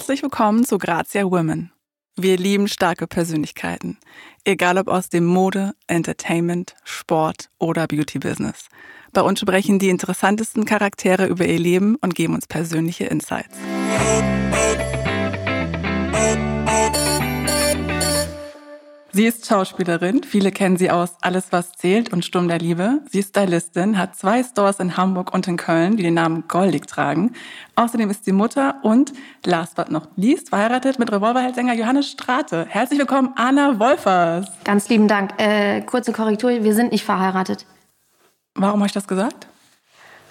Herzlich willkommen zu Grazia Women. Wir lieben starke Persönlichkeiten, egal ob aus dem Mode, Entertainment, Sport oder Beauty-Business. Bei uns sprechen die interessantesten Charaktere über ihr Leben und geben uns persönliche Insights. Sie ist Schauspielerin. Viele kennen sie aus Alles, was zählt und Sturm der Liebe. Sie ist Stylistin, hat zwei Stores in Hamburg und in Köln, die den Namen Goldig tragen. Außerdem ist sie Mutter und, last but not least, verheiratet mit Revolverheldsänger Johannes Strate. Herzlich willkommen, Anna Wolfers. Ganz lieben Dank. Äh, kurze Korrektur, wir sind nicht verheiratet. Warum habe ich das gesagt?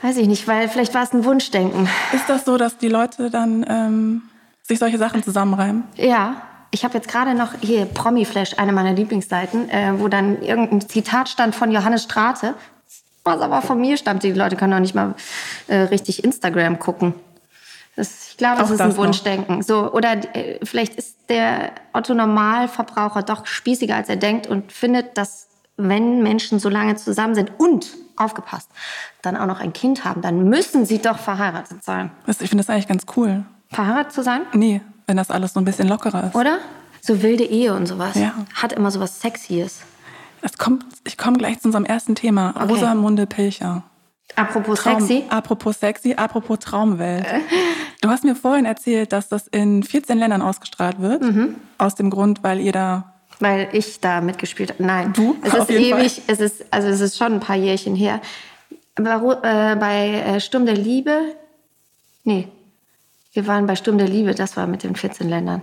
Weiß ich nicht, weil vielleicht war es ein Wunschdenken. Ist das so, dass die Leute dann ähm, sich solche Sachen zusammenreimen? Ja, ich habe jetzt gerade noch hier Promiflash, eine meiner Lieblingsseiten, äh, wo dann irgendein Zitat stand von Johannes Strate, was aber von mir stammt. Die Leute können auch nicht mal äh, richtig Instagram gucken. Das, ich glaube, das ist ein Wunschdenken. So, oder äh, vielleicht ist der Otto Normalverbraucher doch spießiger, als er denkt und findet, dass wenn Menschen so lange zusammen sind und aufgepasst, dann auch noch ein Kind haben, dann müssen sie doch verheiratet sein. Ich finde das eigentlich ganz cool. Verheiratet zu sein? Nee, wenn das alles so ein bisschen lockerer ist. Oder? So wilde Ehe und sowas. Ja. Hat immer so was Sexyes. Es kommt, ich komme gleich zu unserem ersten Thema. Okay. Rosamunde Pilcher. Apropos Traum, sexy. Apropos sexy, apropos Traumwelt. Du hast mir vorhin erzählt, dass das in 14 Ländern ausgestrahlt wird. Mhm. Aus dem Grund, weil ihr da. Weil ich da mitgespielt habe. Nein. Du? Es ist ewig, Fall. es ist, also es ist schon ein paar Jährchen her. Aber, äh, bei äh, Sturm der Liebe. Nee, wir waren bei Sturm der Liebe, das war mit den 14 Ländern.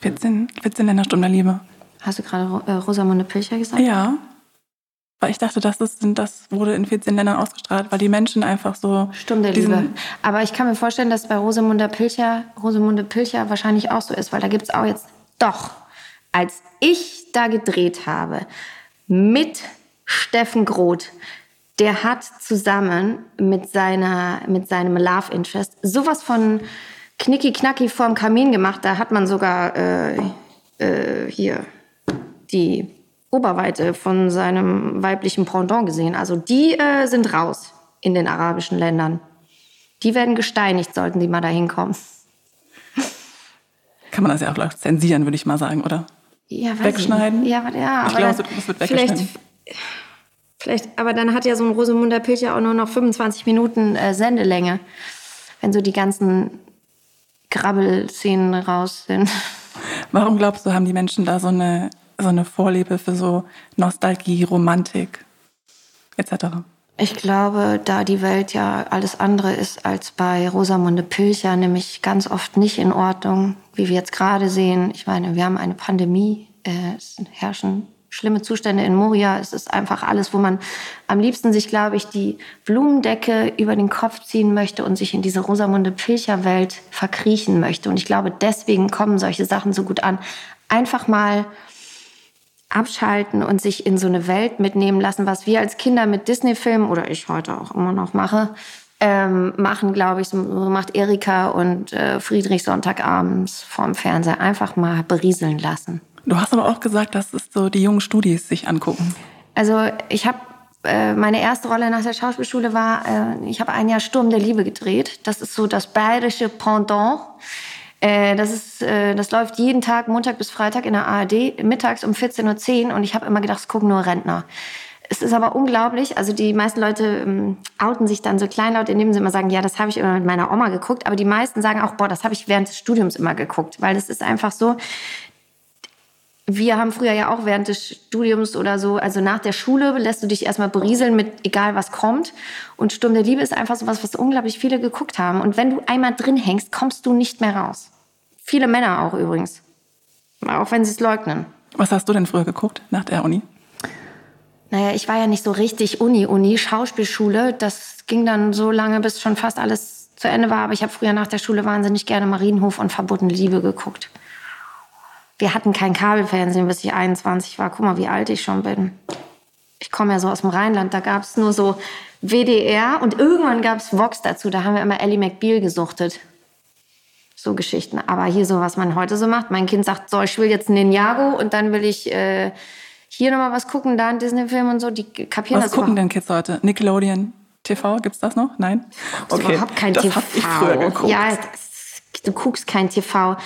14, 14 Länder Sturm der Liebe. Hast du gerade äh, Rosamunde Pilcher gesagt? Ja. Weil ich dachte, das, ist, das wurde in 14 Ländern ausgestrahlt, weil die Menschen einfach so. Sturm der Liebe. Aber ich kann mir vorstellen, dass bei Rosamunde Pilcher, Rosamunde Pilcher wahrscheinlich auch so ist, weil da gibt es auch jetzt. Doch, als ich da gedreht habe mit Steffen Groth, der hat zusammen mit, seiner, mit seinem Love Interest sowas von knicki-knacki vorm Kamin gemacht. Da hat man sogar äh, äh, hier die Oberweite von seinem weiblichen Pendant gesehen. Also die äh, sind raus in den arabischen Ländern. Die werden gesteinigt, sollten die mal da hinkommen. Kann man das ja auch zensieren, würde ich mal sagen, oder? Ja, wegschneiden? Ja, ja, ich glaube, das wird weggeschnitten. Vielleicht, aber dann hat ja so ein Rosamunder Pilcher auch nur noch 25 Minuten äh, Sendelänge, wenn so die ganzen Krabbelszenen raus sind. Warum glaubst du, haben die Menschen da so eine, so eine Vorliebe für so Nostalgie, Romantik etc.? Ich glaube, da die Welt ja alles andere ist als bei Rosamunde Pilcher, nämlich ganz oft nicht in Ordnung, wie wir jetzt gerade sehen. Ich meine, wir haben eine Pandemie, äh, es herrschen schlimme Zustände in Moria. Es ist einfach alles, wo man am liebsten sich, glaube ich, die Blumendecke über den Kopf ziehen möchte und sich in diese Rosamunde Pilcher-Welt verkriechen möchte. Und ich glaube, deswegen kommen solche Sachen so gut an. Einfach mal abschalten und sich in so eine Welt mitnehmen lassen, was wir als Kinder mit Disney-Filmen oder ich heute auch immer noch mache, ähm, machen, glaube ich, so macht Erika und äh, Friedrich Sonntagabends vorm Fernseher einfach mal berieseln lassen. Du hast aber auch gesagt, dass es so die jungen Studis sich angucken. Also ich habe äh, meine erste Rolle nach der Schauspielschule war, äh, ich habe ein Jahr Sturm der Liebe gedreht. Das ist so das bayerische Pendant. Äh, das, ist, das läuft jeden Tag, Montag bis Freitag in der ARD, mittags um 14.10 Uhr und ich habe immer gedacht, es gucken nur Rentner. Es ist aber unglaublich, also die meisten Leute ähm, outen sich dann so kleinlaut, indem sie immer sagen, ja, das habe ich immer mit meiner Oma geguckt, aber die meisten sagen auch, boah, das habe ich während des Studiums immer geguckt, weil es ist einfach so, wir haben früher ja auch während des Studiums oder so, also nach der Schule lässt du dich erstmal berieseln mit egal was kommt. Und Sturm der Liebe ist einfach so was, was unglaublich viele geguckt haben. Und wenn du einmal drin hängst, kommst du nicht mehr raus. Viele Männer auch übrigens. Auch wenn sie es leugnen. Was hast du denn früher geguckt nach der Uni? Naja, ich war ja nicht so richtig Uni-Uni, Schauspielschule. Das ging dann so lange, bis schon fast alles zu Ende war. Aber ich habe früher nach der Schule wahnsinnig gerne Marienhof und Verbotene Liebe geguckt. Wir hatten kein Kabelfernsehen, bis ich 21 war. Guck mal, wie alt ich schon bin. Ich komme ja so aus dem Rheinland, da gab es nur so WDR und irgendwann gab es Vox dazu. Da haben wir immer Ellie McBeal gesuchtet. So Geschichten. Aber hier so, was man heute so macht. Mein Kind sagt, so, ich will jetzt Ninjago und dann will ich äh, hier nochmal was gucken, da ein Disney-Film und so. Die kapieren was das gucken denn Kids heute? Nickelodeon TV, gibt's das noch? Nein? Okay. Überhaupt kein das TV. Hab ich früher geguckt. Ja, du guckst kein TV.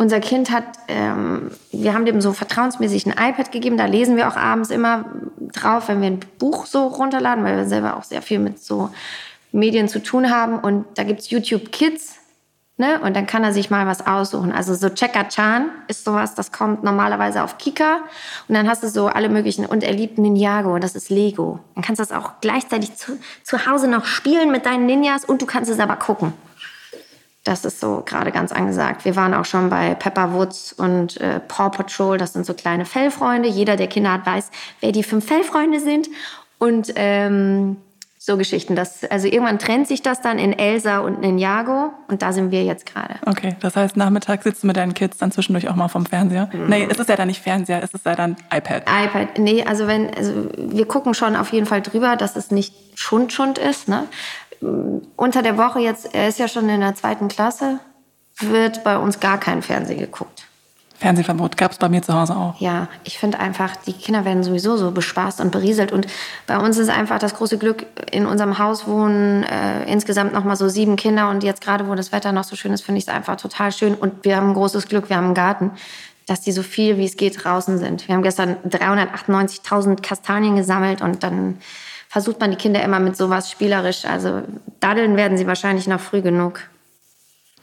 Unser Kind hat, ähm, wir haben dem so vertrauensmäßig ein iPad gegeben, da lesen wir auch abends immer drauf, wenn wir ein Buch so runterladen, weil wir selber auch sehr viel mit so Medien zu tun haben. Und da gibt's YouTube Kids. Ne? Und dann kann er sich mal was aussuchen. Also so Checker Chan ist sowas, das kommt normalerweise auf Kika. Und dann hast du so alle möglichen. Und er liebt Ninjago, das ist Lego. Dann kannst du das auch gleichzeitig zu, zu Hause noch spielen mit deinen Ninjas und du kannst es aber gucken. Das ist so gerade ganz angesagt. Wir waren auch schon bei Pepper Woods und äh, Paw Patrol. Das sind so kleine Fellfreunde. Jeder, der Kinder hat, weiß, wer die fünf Fellfreunde sind. Und ähm, so Geschichten. Das, also irgendwann trennt sich das dann in Elsa und Ninjago. Und da sind wir jetzt gerade. Okay, das heißt, Nachmittag sitzt du mit deinen Kids dann zwischendurch auch mal vom Fernseher? Mhm. Nee, es ist ja dann nicht Fernseher, es ist ja dann iPad. iPad, nee, also wenn, also wir gucken schon auf jeden Fall drüber, dass es nicht Schund-Schund ist, ne? Unter der Woche jetzt, er ist ja schon in der zweiten Klasse, wird bei uns gar kein Fernsehen geguckt. Fernsehverbot gab es bei mir zu Hause auch. Ja, ich finde einfach, die Kinder werden sowieso so bespaßt und berieselt. Und bei uns ist einfach das große Glück, in unserem Haus wohnen äh, insgesamt noch mal so sieben Kinder. Und jetzt gerade, wo das Wetter noch so schön ist, finde ich es einfach total schön. Und wir haben ein großes Glück, wir haben einen Garten, dass die so viel wie es geht draußen sind. Wir haben gestern 398.000 Kastanien gesammelt und dann versucht man die Kinder immer mit sowas spielerisch. Also daddeln werden sie wahrscheinlich noch früh genug.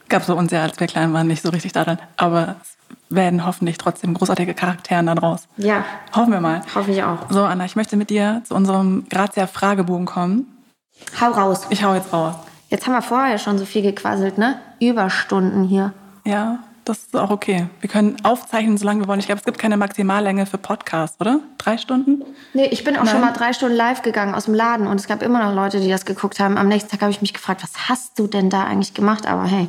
Gab es bei uns ja, als wir klein waren, nicht so richtig daddeln. Aber es werden hoffentlich trotzdem großartige Charaktere dann raus. Ja. Hoffen wir mal. Hoffe ich auch. So, Anna, ich möchte mit dir zu unserem Grazia-Fragebogen kommen. Hau raus. Ich hau jetzt raus. Jetzt haben wir vorher schon so viel gequasselt, ne? Überstunden hier. Ja, das ist auch okay. Wir können aufzeichnen, solange wir wollen. Ich glaube, es gibt keine Maximallänge für Podcasts, oder? Drei Stunden? Nee, ich bin auch Nein. schon mal drei Stunden live gegangen aus dem Laden und es gab immer noch Leute, die das geguckt haben. Am nächsten Tag habe ich mich gefragt, was hast du denn da eigentlich gemacht? Aber hey,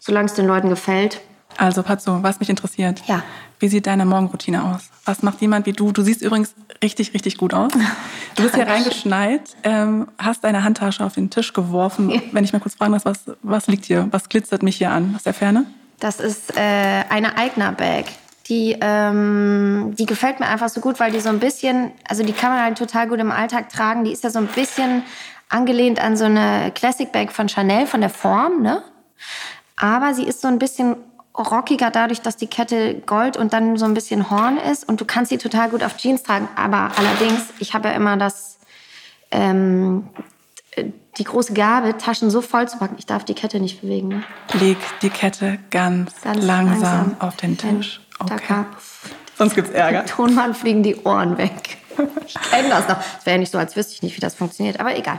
solange es den Leuten gefällt. Also, Patso, was mich interessiert. Ja. Wie sieht deine Morgenroutine aus? Was macht jemand wie du? Du siehst übrigens richtig, richtig gut aus. Du bist hier reingeschneit, ähm, hast deine Handtasche auf den Tisch geworfen. Wenn ich mal kurz fragen darf, was, was liegt hier? Was glitzert mich hier an aus der Ferne? Das ist äh, eine Eigner-Bag. Die, ähm, die gefällt mir einfach so gut, weil die so ein bisschen, also die kann man halt total gut im Alltag tragen. Die ist ja so ein bisschen angelehnt an so eine Classic Bag von Chanel, von der Form, ne? Aber sie ist so ein bisschen rockiger dadurch, dass die Kette Gold und dann so ein bisschen Horn ist. Und du kannst sie total gut auf Jeans tragen. Aber allerdings, ich habe ja immer das, ähm, die große Gabe, Taschen so voll zu packen, ich darf die Kette nicht bewegen. Ne? Leg die Kette ganz, ganz langsam, langsam, auf den Tisch. Okay. Sonst gibt's Ärger. Tonmann fliegen die Ohren weg. Ich kenne das noch. Es wäre ja nicht so, als wüsste ich nicht, wie das funktioniert, aber egal.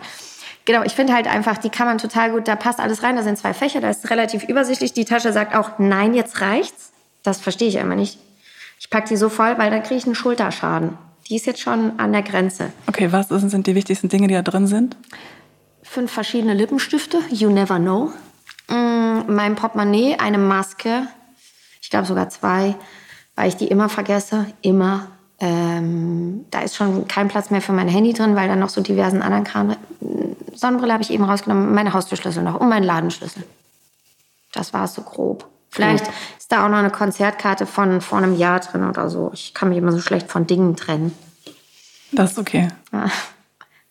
Genau, ich finde halt einfach, die kann man total gut, da passt alles rein, da sind zwei Fächer, da ist relativ übersichtlich. Die Tasche sagt auch, nein, jetzt reicht's. Das verstehe ich immer nicht. Ich packe die so voll, weil dann kriege ich einen Schulterschaden. Die ist jetzt schon an der Grenze. Okay, was sind die wichtigsten Dinge, die da drin sind? Fünf verschiedene Lippenstifte, you never know. Mm, mein Portemonnaie, eine Maske, ich glaube sogar zwei, weil ich die immer vergesse, immer. Ähm, da ist schon kein Platz mehr für mein Handy drin, weil da noch so diversen anderen Kram. Sonnenbrille habe ich eben rausgenommen, meine Haustürschlüssel noch und meinen Ladenschlüssel. Das war es so grob. Vielleicht cool. ist da auch noch eine Konzertkarte von vor einem Jahr drin oder so. Ich kann mich immer so schlecht von Dingen trennen. Das ist okay. Ja.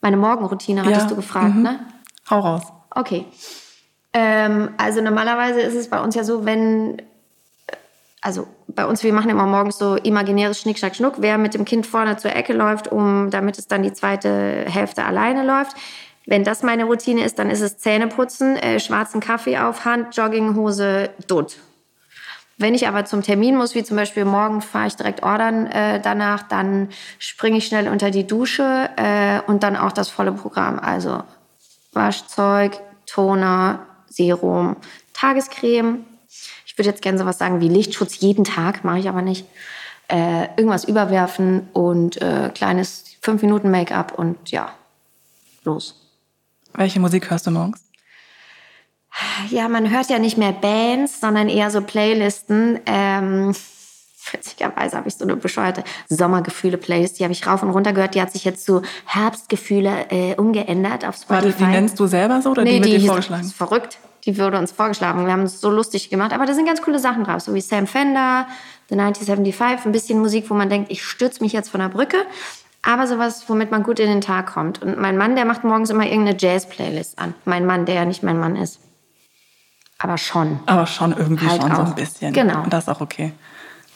Meine Morgenroutine hattest ja. du gefragt, mhm. ne? Hau raus. Okay. Ähm, also normalerweise ist es bei uns ja so, wenn, also bei uns, wir machen immer morgens so imaginäres Schnick, Schnuck, wer mit dem Kind vorne zur Ecke läuft, um, damit es dann die zweite Hälfte alleine läuft. Wenn das meine Routine ist, dann ist es Zähneputzen, äh, schwarzen Kaffee auf Hand, Jogginghose, Dutt. Wenn ich aber zum Termin muss, wie zum Beispiel morgen fahre ich direkt ordern äh, danach, dann springe ich schnell unter die Dusche äh, und dann auch das volle Programm. Also Waschzeug, Toner, Serum, Tagescreme. Ich würde jetzt gerne sowas sagen wie Lichtschutz jeden Tag, mache ich aber nicht. Äh, irgendwas überwerfen und äh, kleines 5 Minuten Make-up und ja, los. Welche Musik hörst du morgens? Ja, man hört ja nicht mehr Bands, sondern eher so Playlisten. Ähm, witzigerweise habe ich so eine bescheuerte Sommergefühle-Playlist. Die habe ich rauf und runter gehört. Die hat sich jetzt zu Herbstgefühle äh, umgeändert auf Spotify. Warte, die nennst du selber so oder nee, die wird die, dir vorgeschlagen? Ist verrückt. Die wurde uns vorgeschlagen. Wir haben es so lustig gemacht. Aber da sind ganz coole Sachen drauf. So wie Sam Fender, The 1975. Ein bisschen Musik, wo man denkt, ich stürze mich jetzt von der Brücke. Aber sowas, womit man gut in den Tag kommt. Und mein Mann, der macht morgens immer irgendeine Jazz-Playlist an. Mein Mann, der ja nicht mein Mann ist. Aber schon. Aber schon irgendwie Halt schon so auch. ein bisschen. Genau. Und das ist auch okay.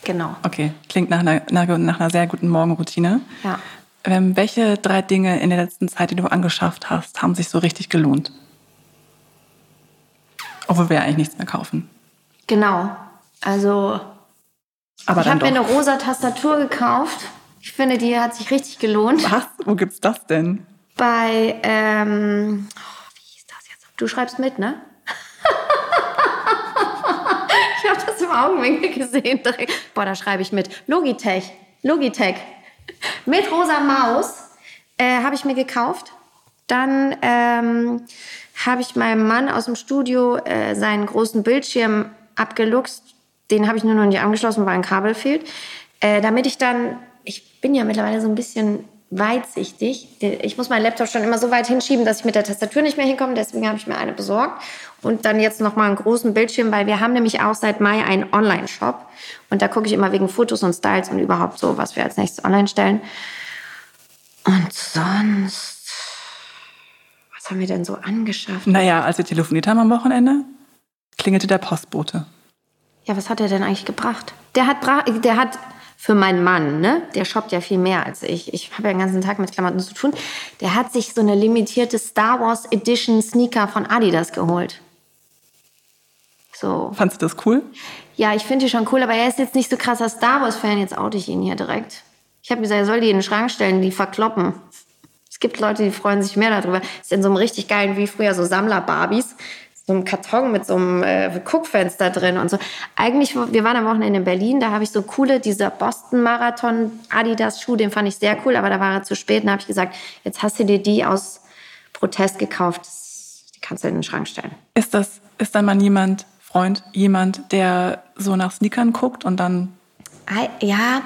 Genau. Okay, klingt nach einer, nach, einer sehr guten Morgenroutine. Ja. Ähm, welche drei Dinge in der letzten Zeit, die du angeschafft hast, haben sich so richtig gelohnt? Obwohl wir ja eigentlich nichts mehr kaufen. Genau. Also Aber ich habe mir eine rosa Tastatur gekauft. Ich finde, die hat sich richtig gelohnt. Was? Wo gibt's das denn? Bei, ähm, oh, wie hieß das jetzt? Du schreibst mit, ne? ich habe das im Augenwinkel gesehen. Boah, da schreibe ich mit. Logitech. Logitech. Mit rosa Maus äh, habe ich mir gekauft. Dann ähm, habe ich meinem Mann aus dem Studio äh, seinen großen Bildschirm abgeluchst. Den habe ich nur noch nicht angeschlossen, weil ein Kabel fehlt. Äh, damit ich dann, ich bin ja mittlerweile so ein bisschen weitsichtig. Ich muss meinen Laptop schon immer so weit hinschieben, dass ich mit der Tastatur nicht mehr hinkomme. Deswegen habe ich mir eine besorgt. Und dann jetzt noch mal einen großen Bildschirm, weil wir haben nämlich auch seit Mai einen Online-Shop. Und da gucke ich immer wegen Fotos und Styles und überhaupt so, was wir als nächstes online stellen. Und sonst, was haben wir denn so angeschafft? Naja, als wir telefoniert haben am Wochenende, klingelte der Postbote. Ja, was hat er denn eigentlich gebracht? Der hat, der hat für meinen Mann, ne? Der shoppt ja viel mehr als ich. Ich habe ja den ganzen Tag mit Klamotten zu tun. Der hat sich so eine limitierte Star Wars Edition Sneaker von Adidas geholt. So. Fandst du das cool? Ja, ich finde die schon cool, aber er ist jetzt nicht so krasser Star Wars-Fan. Jetzt oute ich ihn hier direkt. Ich habe gesagt, er soll die in den Schrank stellen, die verkloppen. Es gibt Leute, die freuen sich mehr darüber. Ist in so einem richtig geilen, wie früher so Sammler-Barbies. So einem Karton mit so einem äh, Guckfenster drin und so. Eigentlich, wir waren am Wochenende in Berlin, da habe ich so coole, dieser Boston-Marathon Adidas-Schuh, den fand ich sehr cool, aber da war er zu spät. Und habe ich gesagt, jetzt hast du dir die aus Protest gekauft. Die kannst du in den Schrank stellen. Ist das, ist dann mal jemand, Freund, jemand, der so nach Sneakern guckt und dann Ja,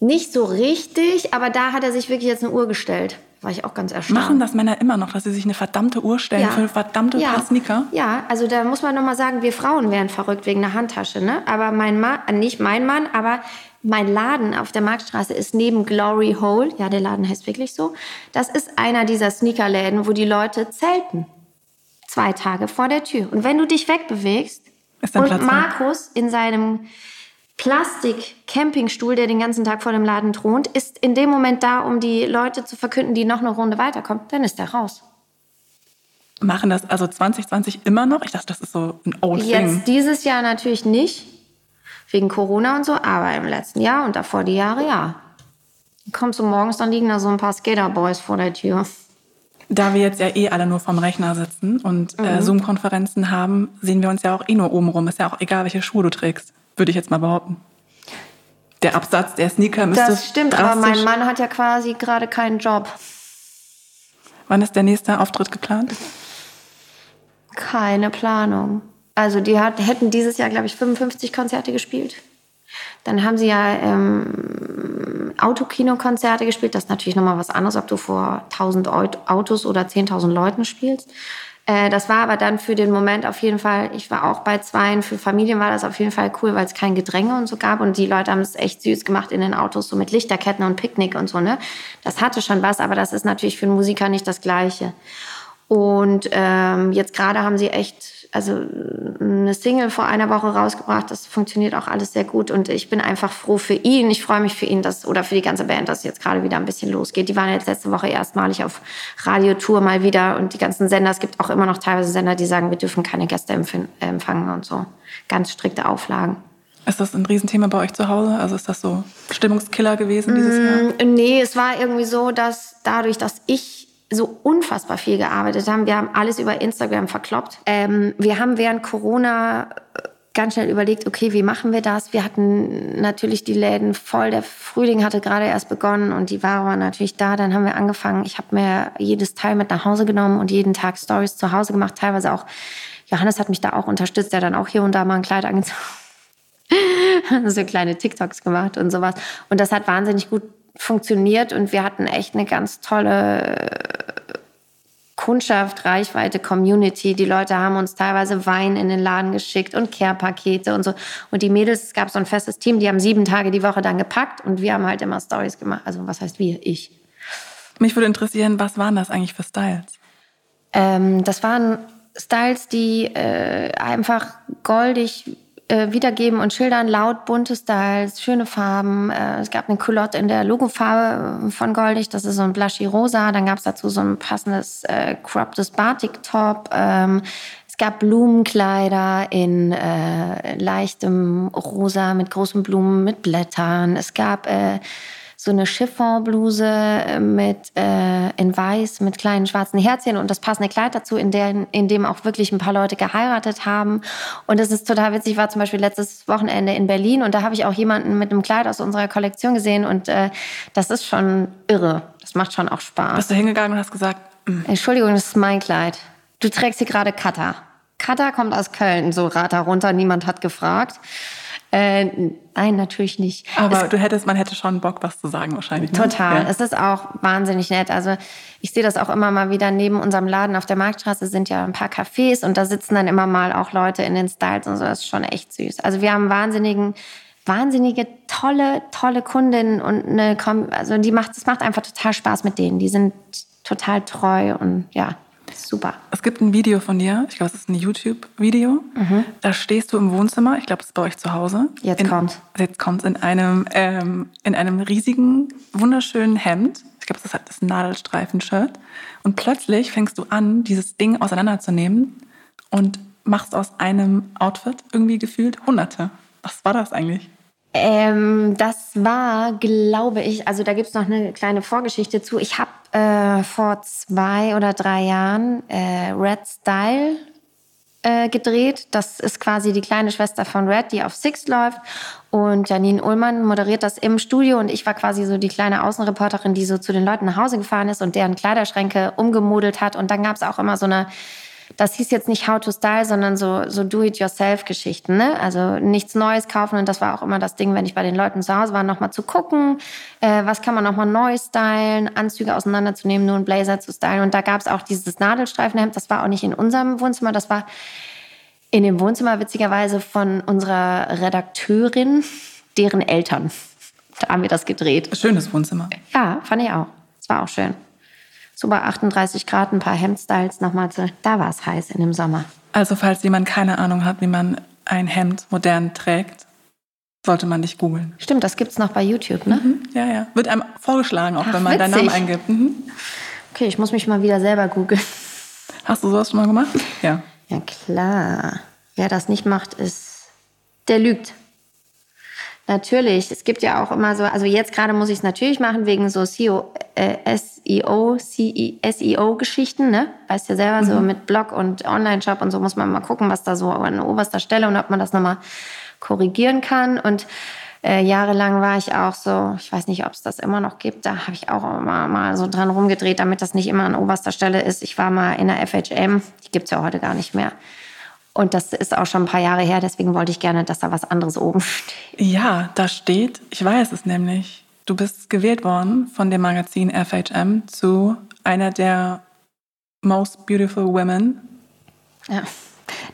nicht so richtig, aber da hat er sich wirklich jetzt eine Uhr gestellt. War ich auch ganz erstaunt. machen das Männer immer noch, dass sie sich eine verdammte Uhr stellen für verdammte ja. Sneaker? Ja, also da muss man noch mal sagen, wir Frauen wären verrückt wegen einer Handtasche, ne? Aber mein Mann, äh, nicht mein Mann, aber mein Laden auf der Marktstraße ist neben Glory Hole. Ja, der Laden heißt wirklich so. Das ist einer dieser Sneakerläden, wo die Leute zelten. Zwei Tage vor der Tür. Und wenn du dich wegbewegst und Platz? Markus in seinem Plastik-Campingstuhl, der den ganzen Tag vor dem Laden thront, ist in dem Moment da, um die Leute zu verkünden, die noch eine Runde weiterkommen, dann ist er raus. Machen das also 2020 immer noch? Ich dachte, das ist so ein old thing. Jetzt dieses Jahr natürlich nicht, wegen Corona und so, aber im letzten Jahr und davor die Jahre ja. Dann kommst du morgens, dann liegen da so ein paar Skaterboys vor der Tür. Da wir jetzt ja eh alle nur vorm Rechner sitzen und Mhm. äh, Zoom-Konferenzen haben, sehen wir uns ja auch eh nur oben rum. Ist ja auch egal, welche Schuhe du trägst, würde ich jetzt mal behaupten. Der Absatz der Sneaker müsste Das stimmt, aber mein Mann hat ja quasi gerade keinen Job. Wann ist der nächste Auftritt geplant? Keine Planung. Also die hat, hätten dieses Jahr, glaube ich, 55 Konzerte gespielt. Dann haben sie ja ähm, Autokino-Konzerte gespielt. Das ist natürlich nochmal was anderes, ob du vor 1000 Aut- Autos oder 10.000 Leuten spielst. Äh, das war aber dann für den Moment auf jeden Fall, ich war auch bei zweien, für Familien war das auf jeden Fall cool, weil es kein Gedränge und so gab. Und die Leute haben es echt süß gemacht in den Autos, so mit Lichterketten und Picknick und so. Ne? Das hatte schon was, aber das ist natürlich für einen Musiker nicht das Gleiche. Und ähm, jetzt gerade haben sie echt, also eine Single vor einer Woche rausgebracht. Das funktioniert auch alles sehr gut. Und ich bin einfach froh für ihn. Ich freue mich für ihn, dass, oder für die ganze Band, dass jetzt gerade wieder ein bisschen losgeht. Die waren jetzt letzte Woche erstmalig auf Radiotour mal wieder. Und die ganzen Sender, es gibt auch immer noch teilweise Sender, die sagen, wir dürfen keine Gäste empfangen und so. Ganz strikte Auflagen. Ist das ein Riesenthema bei euch zu Hause? Also ist das so Stimmungskiller gewesen dieses Jahr? Mm, Nee, es war irgendwie so, dass dadurch, dass ich so unfassbar viel gearbeitet habe, wir haben alles über Instagram verkloppt. Ähm, wir haben während Corona äh, ganz schnell überlegt, okay, wie machen wir das? Wir hatten natürlich die Läden voll. Der Frühling hatte gerade erst begonnen und die Ware war natürlich da. Dann haben wir angefangen. Ich habe mir jedes Teil mit nach Hause genommen und jeden Tag Stories zu Hause gemacht. Teilweise auch, Johannes hat mich da auch unterstützt, der dann auch hier und da mal ein Kleid angezogen so kleine TikToks gemacht und sowas. Und das hat wahnsinnig gut funktioniert und wir hatten echt eine ganz tolle Kundschaft, Reichweite, Community. Die Leute haben uns teilweise Wein in den Laden geschickt und Care-Pakete und so. Und die Mädels, es gab so ein festes Team, die haben sieben Tage die Woche dann gepackt und wir haben halt immer Stories gemacht. Also was heißt wir? Ich. Mich würde interessieren, was waren das eigentlich für Styles? Ähm, das waren Styles, die äh, einfach goldig äh, wiedergeben und schildern, laut bunte Styles, schöne Farben. Äh, es gab eine Culotte in der Logofarbe von Goldig, das ist so ein blushy rosa. Dann gab es dazu so ein passendes äh, cropptes Batik-Top. Ähm, es gab Blumenkleider in äh, leichtem Rosa mit großen Blumen, mit Blättern. Es gab äh, so eine Chiffonbluse äh, mit äh, in weiß mit kleinen schwarzen Herzchen und das passende Kleid dazu, in, der, in dem auch wirklich ein paar Leute geheiratet haben. Und das ist total witzig. Ich war zum Beispiel letztes Wochenende in Berlin und da habe ich auch jemanden mit einem Kleid aus unserer Kollektion gesehen und äh, das ist schon irre. Das macht schon auch Spaß. Bist du hingegangen und hast gesagt, mm. Entschuldigung, das ist mein Kleid. Du trägst hier gerade Kata. Kata kommt aus Köln, so rat da runter, niemand hat gefragt. Äh, nein, natürlich nicht. Aber es, du hättest, man hätte schon Bock, was zu sagen wahrscheinlich. Ne? Total. Ja. Es ist auch wahnsinnig nett. Also ich sehe das auch immer mal wieder neben unserem Laden auf der Marktstraße sind ja ein paar Cafés und da sitzen dann immer mal auch Leute in den Styles und so. Das ist schon echt süß. Also wir haben wahnsinnigen wahnsinnige, tolle, tolle Kundinnen und eine, also die macht, es macht einfach total Spaß mit denen. Die sind total treu und ja, Super. Es gibt ein Video von dir, ich glaube, es ist ein YouTube-Video. Mhm. Da stehst du im Wohnzimmer, ich glaube, es ist bei euch zu Hause. Jetzt in, kommt. Jetzt kommt in einem, ähm, in einem riesigen, wunderschönen Hemd. Ich glaube, das ist ein Nadelstreifen-Shirt. Und plötzlich fängst du an, dieses Ding auseinanderzunehmen und machst aus einem Outfit irgendwie gefühlt Hunderte. Was war das eigentlich? Ähm, das war, glaube ich, also da gibt es noch eine kleine Vorgeschichte zu. Ich habe äh, vor zwei oder drei Jahren äh, Red Style äh, gedreht. Das ist quasi die kleine Schwester von Red, die auf Six läuft. Und Janine Ullmann moderiert das im Studio und ich war quasi so die kleine Außenreporterin, die so zu den Leuten nach Hause gefahren ist und deren Kleiderschränke umgemodelt hat. Und dann gab es auch immer so eine das hieß jetzt nicht How to Style, sondern so, so Do-it-yourself-Geschichten. Ne? Also nichts Neues kaufen. Und das war auch immer das Ding, wenn ich bei den Leuten zu Hause war, nochmal zu gucken, äh, was kann man nochmal neu stylen, Anzüge auseinanderzunehmen, nur einen Blazer zu stylen. Und da gab es auch dieses Nadelstreifenhemd. Das war auch nicht in unserem Wohnzimmer, das war in dem Wohnzimmer witzigerweise von unserer Redakteurin, deren Eltern. Da haben wir das gedreht. Schönes Wohnzimmer. Ja, fand ich auch. Es war auch schön so bei 38 Grad ein paar Hemdstyles nochmal zu. Da war es heiß in dem Sommer. Also falls jemand keine Ahnung hat, wie man ein Hemd modern trägt, sollte man nicht googeln. Stimmt, das gibt es noch bei YouTube, ne? Mhm, ja, ja. Wird einem vorgeschlagen, auch Ach, wenn man witzig. deinen Namen eingibt. Mhm. Okay, ich muss mich mal wieder selber googeln. Hast du sowas schon mal gemacht? Ja. Ja, klar. Wer das nicht macht, ist. Der lügt. Natürlich. Es gibt ja auch immer so, also jetzt gerade muss ich es natürlich machen wegen so äh, SEO, SEO-Geschichten, ne? Weißt ja selber, mhm. so mit Blog und Online-Shop und so muss man mal gucken, was da so an oberster Stelle und ob man das nochmal korrigieren kann. Und äh, jahrelang war ich auch so, ich weiß nicht, ob es das immer noch gibt, da habe ich auch immer mal so dran rumgedreht, damit das nicht immer an oberster Stelle ist. Ich war mal in der FHM, die gibt es ja heute gar nicht mehr. Und das ist auch schon ein paar Jahre her, deswegen wollte ich gerne, dass da was anderes oben steht. Ja, da steht, ich weiß es nämlich, du bist gewählt worden von dem Magazin FHM zu einer der Most Beautiful Women. Ja,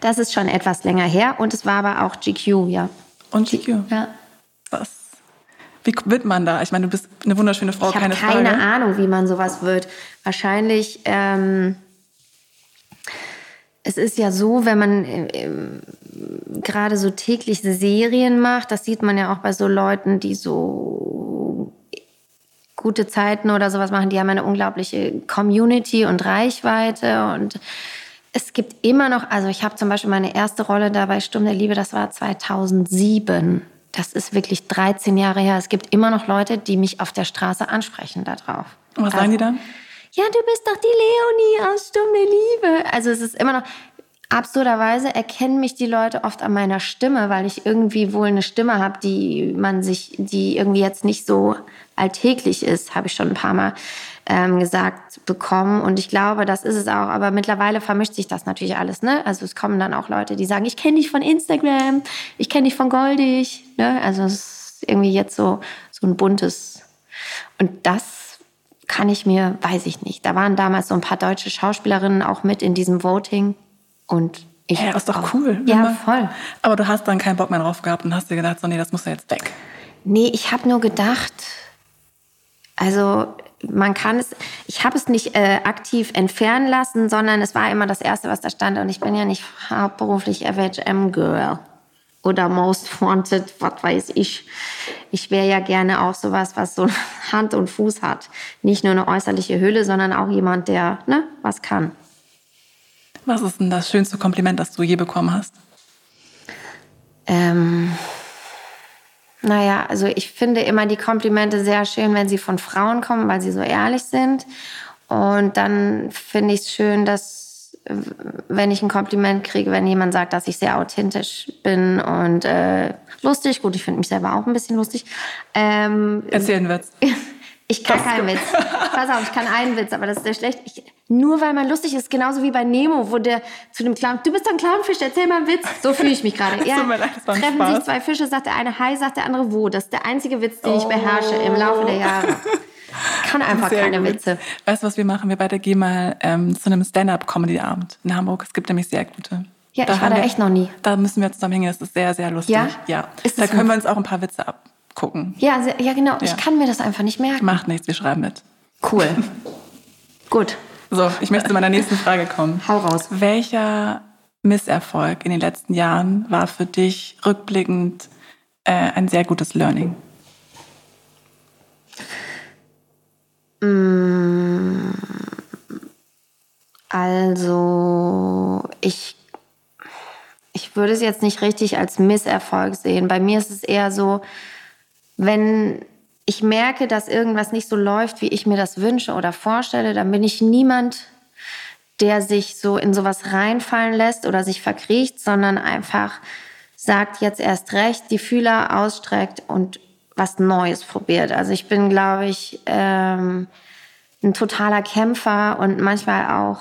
das ist schon etwas länger her und es war aber auch GQ, ja. Und GQ? Ja. Was? Wie wird man da? Ich meine, du bist eine wunderschöne Frau, ich keine Frage. Ich habe keine Ahnung, wie man sowas wird. Wahrscheinlich ähm, es ist ja so, wenn man äh, äh, gerade so tägliche Serien macht, das sieht man ja auch bei so Leuten, die so gute Zeiten oder sowas machen, die haben eine unglaubliche Community und Reichweite und es gibt immer noch, also ich habe zum Beispiel meine erste Rolle da bei Sturm der Liebe, das war 2007. Das ist wirklich 13 Jahre her. Es gibt immer noch Leute, die mich auf der Straße ansprechen darauf. Und was also, sagen die dann? ja, du bist doch die Leonie aus Stumme Liebe. Also es ist immer noch, absurderweise erkennen mich die Leute oft an meiner Stimme, weil ich irgendwie wohl eine Stimme habe, die man sich, die irgendwie jetzt nicht so alltäglich ist, habe ich schon ein paar Mal ähm, gesagt bekommen. Und ich glaube, das ist es auch. Aber mittlerweile vermischt sich das natürlich alles. Ne? Also es kommen dann auch Leute, die sagen, ich kenne dich von Instagram, ich kenne dich von Goldig. Ne? Also es ist irgendwie jetzt so, so ein buntes. Und das kann ich mir, weiß ich nicht. Da waren damals so ein paar deutsche Schauspielerinnen auch mit in diesem Voting. Und ich. Ja, ist doch auch. cool. Ja, immer. voll. Aber du hast dann keinen Bock mehr drauf gehabt und hast dir gedacht, so, nee, das muss ja jetzt weg. Nee, ich habe nur gedacht, Also man kann es, ich habe es nicht äh, aktiv entfernen lassen, sondern es war immer das Erste, was da stand. Und ich bin ja nicht hauptberuflich FHM-Girl oder Most Wanted, was weiß ich. Ich wäre ja gerne auch sowas, was so Hand und Fuß hat. Nicht nur eine äußerliche Hülle, sondern auch jemand, der ne, was kann. Was ist denn das schönste Kompliment, das du je bekommen hast? Ähm, naja, also ich finde immer die Komplimente sehr schön, wenn sie von Frauen kommen, weil sie so ehrlich sind. Und dann finde ich es schön, dass wenn ich ein Kompliment kriege, wenn jemand sagt, dass ich sehr authentisch bin und äh, lustig, gut, ich finde mich selber auch ein bisschen lustig. Ähm, Erzähl einen Witz. Ich kann das keinen Witz. Pass auf, ich kann einen Witz, aber das ist der schlecht. Ich, nur weil man lustig ist, genauso wie bei Nemo, wo der zu dem Clown, du bist ein Clownfisch, erzähl mal einen Witz. So fühle ich mich gerade. Ja, treffen Spaß. sich zwei Fische, sagt der eine Hi, sagt der andere wo. Das ist der einzige Witz, den ich beherrsche im Laufe der Jahre. kann einfach Sehr keine gut. Witze. Weißt du, was wir machen? Wir beide gehen mal ähm, zu einem Stand-up-Comedy-Abend in Hamburg. Es gibt nämlich sehr gute. Ja, da ich war da echt noch nie. Da müssen wir zusammen hängen. Das ist sehr, sehr lustig. Ja? Ja. da können wir uns auch ein paar Witze ab gucken. Ja, ja genau. Ja. Ich kann mir das einfach nicht merken. Macht nichts, wir schreiben mit. Cool. Gut. So, ich möchte zu meiner nächsten Frage kommen. Hau raus. Welcher Misserfolg in den letzten Jahren war für dich rückblickend äh, ein sehr gutes Learning? Mm. Also, ich ich würde es jetzt nicht richtig als Misserfolg sehen. Bei mir ist es eher so, wenn ich merke, dass irgendwas nicht so läuft, wie ich mir das wünsche oder vorstelle, dann bin ich niemand, der sich so in sowas reinfallen lässt oder sich verkriecht, sondern einfach sagt jetzt erst recht, die Fühler ausstreckt und was Neues probiert. Also ich bin, glaube ich, ähm, ein totaler Kämpfer und manchmal auch